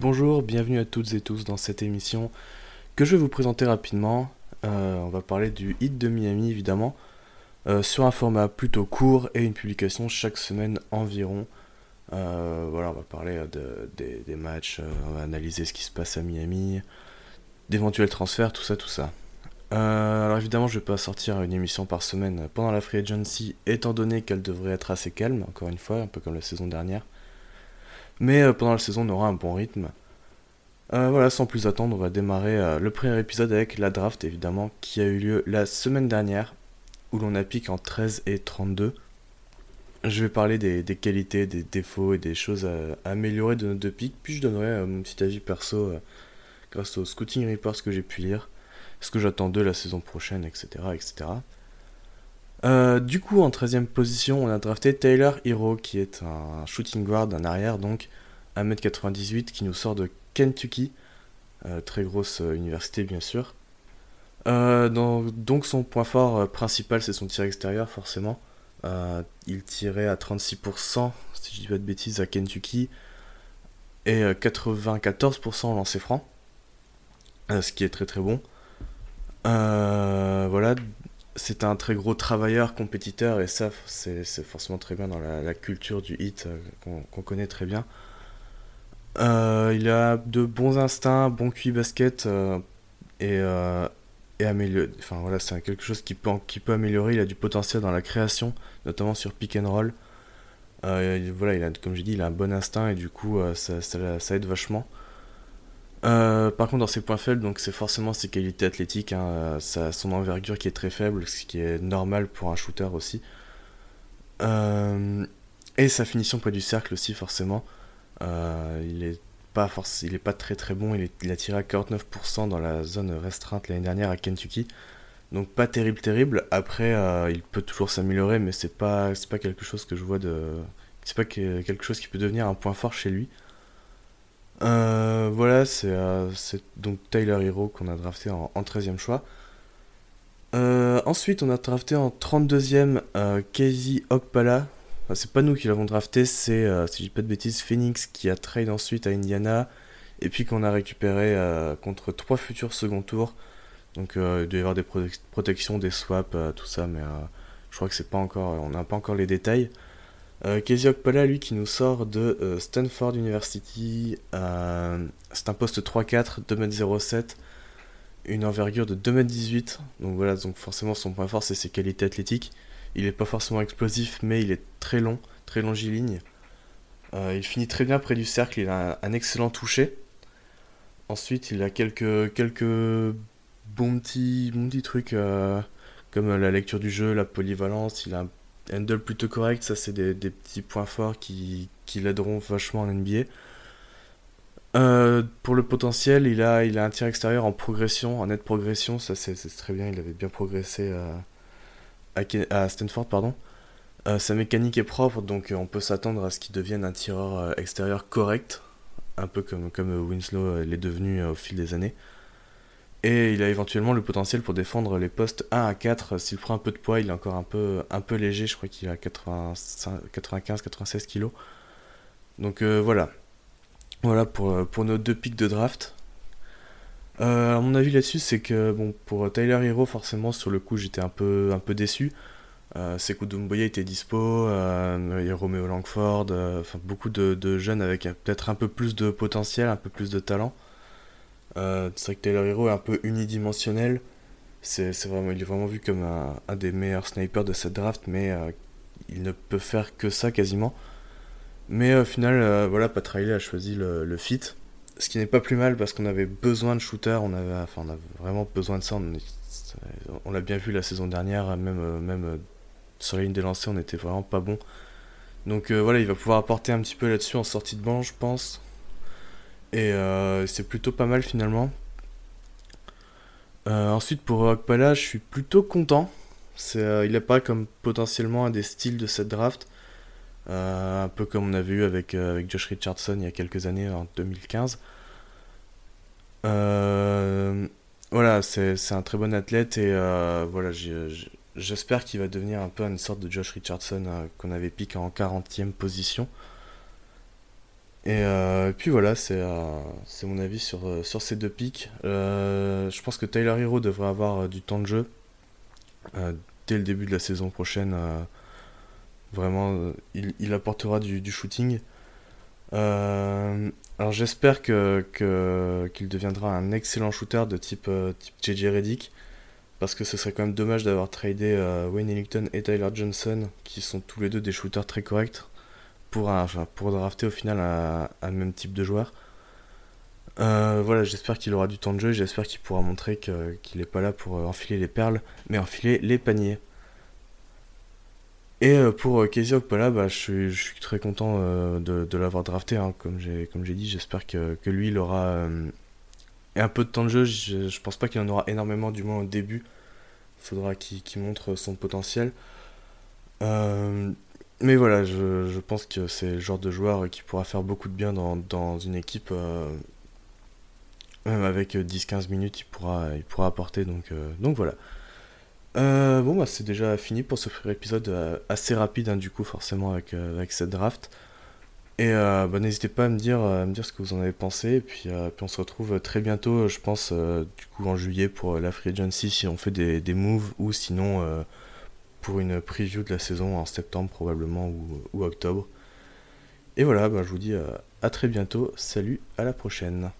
Bonjour, bienvenue à toutes et tous dans cette émission que je vais vous présenter rapidement. Euh, on va parler du hit de Miami évidemment, euh, sur un format plutôt court et une publication chaque semaine environ. Euh, voilà, on va parler euh, de- des, matchs, euh, on va analyser ce qui se passe à Miami, d'éventuels transferts, tout ça, tout ça. Alors évidemment, je vais pas sortir une émission par semaine pendant la free agency, étant donné qu'elle devrait être assez calme, encore une fois, un peu comme la saison dernière. Mais pendant la saison, on aura un bon rythme. Voilà, sans plus attendre, on va démarrer le premier épisode avec la draft, évidemment, qui a eu lieu la semaine dernière, où l'on a piqué en 13 et 32. Je vais parler des, qualités, des défauts et des choses à, améliorer de nos deux pics, puis je donnerai euh, mon petit avis perso euh, grâce au scouting reports que j'ai pu lire, ce que j'attends d'eux la saison prochaine, etc. etc. Euh, du coup, en 13 e position, on a drafté Taylor Hero, qui est un shooting guard, un arrière, donc 1m98, qui nous sort de Kentucky, très grosse université bien sûr. Donc son point fort principal, c'est son tir extérieur, forcément. Euh, il tirait à 36%, si je dis pas de bêtises, à Kentucky, et euh, 94% en lancer franc, euh, ce qui est très très bon. Euh, voilà, c'est un très gros travailleur, compétiteur, et ça, c'est forcément très bien dans la, culture du hit euh, qu'on connaît très bien. Euh, il a de bons instincts, bon QI basket, euh, et, euh, et améliore. Enfin voilà, c'est quelque chose qui peut, qui peut améliorer. Il a du potentiel dans la création, notamment sur pick and roll. Euh, il- voilà, il a, comme j'ai dit, il a un bon instinct et du coup, euh, ça, aide vachement. Euh, par contre, dans ses points faibles, donc c'est forcément ses qualités athlétiques, hein, son envergure qui est très faible, ce qui est normal pour un shooter aussi. Et sa finition près du cercle aussi, forcément. Il est pas il est pas très très bon. Il, est- a tiré à 49% dans la zone restreinte l'année dernière à Kentucky. Donc pas terrible terrible. Après, euh, il peut toujours s'améliorer, mais c'est pas c'est pas quelque chose que je vois de c'est pas que- quelque chose qui peut devenir un point fort chez lui. Euh, voilà, c'est euh, c'est donc Tyler Hero qu'on a drafté en, en 13e choix. Ensuite, on a drafté en 32e euh, Casey Okpala. C'est pas nous qui l'avons drafté, c'est, euh, si je dis pas de bêtises, Phoenix qui a trade ensuite à Indiana. Et puis qu'on a récupéré euh, contre trois futurs second tours. Donc euh, il doit y avoir des protec- protections, des swaps, tout ça, mais je crois que c'est pas encore, on n'a pas encore les détails. Casey Okpala, lui, qui nous sort de Stanford University, c'est un poste 3-4, 2m07, une envergure de 2m18, donc voilà, donc forcément son point fort c'est ses qualités athlétiques. Il est pas forcément explosif, mais il est très long, très longiligne. Euh, il finit très bien près du cercle, il a un, excellent toucher. Ensuite, il a quelques, quelques bons petits, trucs euh, comme la lecture du jeu, la polyvalence. Il a un handle plutôt correct, ça c'est des, petits points forts qui, l'aideront vachement en NBA. Euh, pour le potentiel, il a, un tir extérieur en progression, en nette progression, ça c'est très bien, il avait bien progressé à, Stanford, pardon. Euh, sa mécanique est propre, donc euh, on peut s'attendre à ce qu'il devienne un tireur euh, extérieur correct, un peu comme, comme Winslow l'est devenu au fil des années. Et il a éventuellement le potentiel pour défendre les postes 1 à 4. S'il prend un peu de poids, il est encore un peu, léger, je crois qu'il a 95-96 kg. Donc voilà. Voilà pour nos deux pics de draft. Euh, mon avis là-dessus, c'est que bon, pour Tyler Hero, forcément, sur le coup, j'étais un peu, déçu. Euh, Sekou Doumbouya était dispo, euh, Romeo Langford, euh, beaucoup de, jeunes avec peut-être un peu plus de potentiel, un peu plus de talent. C'est vrai que Taylor Hero est un peu unidimensionnel. C'est vraiment, il est vraiment vu comme un, des meilleurs snipers de cette draft, mais il ne peut faire que ça quasiment. Mais au final, voilà, Pat Riley a choisi le fit, ce qui n'est pas plus mal parce qu'on avait besoin de shooters, on avait, enfin, on avait vraiment besoin de ça. On, l'a bien vu la saison dernière, même, même sur la ligne des lancers, on n'était vraiment pas bon. Donc euh, voilà, il va pouvoir apporter un petit peu là-dessus en sortie de banc, je pense. Et euh, c'est plutôt pas mal finalement. Euh, ensuite, pour Okpala, je suis plutôt content. Il apparaît comme potentiellement un des styles de cette draft. Un peu comme on avait eu avec, avec Josh Richardson il y a quelques années, en 2015. voilà, c'est un très bon athlète et voilà, j'espère qu'il va devenir un peu une sorte de Josh Richardson qu'on avait piqué en 40e position. Et euh, puis voilà, c'est euh, mon avis sur, euh, sur ces deux pics. je pense que Tyler Hero devrait avoir du temps de jeu dès le début de la saison prochaine. Vraiment, il, apportera du, shooting. alors j'espère que, qu'il deviendra un excellent shooter de type, type JJ Reddick. Parce que ce serait quand même dommage d'avoir tradé Wayne Ellington et Tyler Johnson, qui sont tous les deux des shooters très corrects pour, pour drafter au final un, même type de joueur. Euh, voilà, j'espère qu'il aura du temps de jeu, j'espère qu'il pourra montrer qu'il n'est pas là pour euh, enfiler les perles, mais enfiler les paniers. Et euh, pour Casey Okpala, bah, je, suis, très content de, l'avoir drafté, hein, comme j'ai dit, j'espère que, lui, il aura un peu de temps de jeu, je, je pense pas qu'il en aura énormément, du moins au début. Il faudra qu'il montre son potentiel. Mais voilà, je, pense que c'est le genre de joueur qui pourra faire beaucoup de bien dans, une équipe. Euh, même avec 10-15 minutes, il pourra, il pourra apporter. Donc, euh, donc voilà. Euh, bon, bah, c'est déjà fini pour ce premier épisode assez rapide, hein, du coup, forcément, avec, avec cette draft. Et bah, n'hésitez pas à me, dire, à me dire ce que vous en avez pensé. Et puis, on se retrouve très bientôt, je pense, du coup, en juillet pour la Free Agency, si on fait des, des moves ou sinon pour une preview de la saison en septembre probablement ou, octobre. Et voilà, bah, je vous dis à très bientôt. Salut, à la prochaine.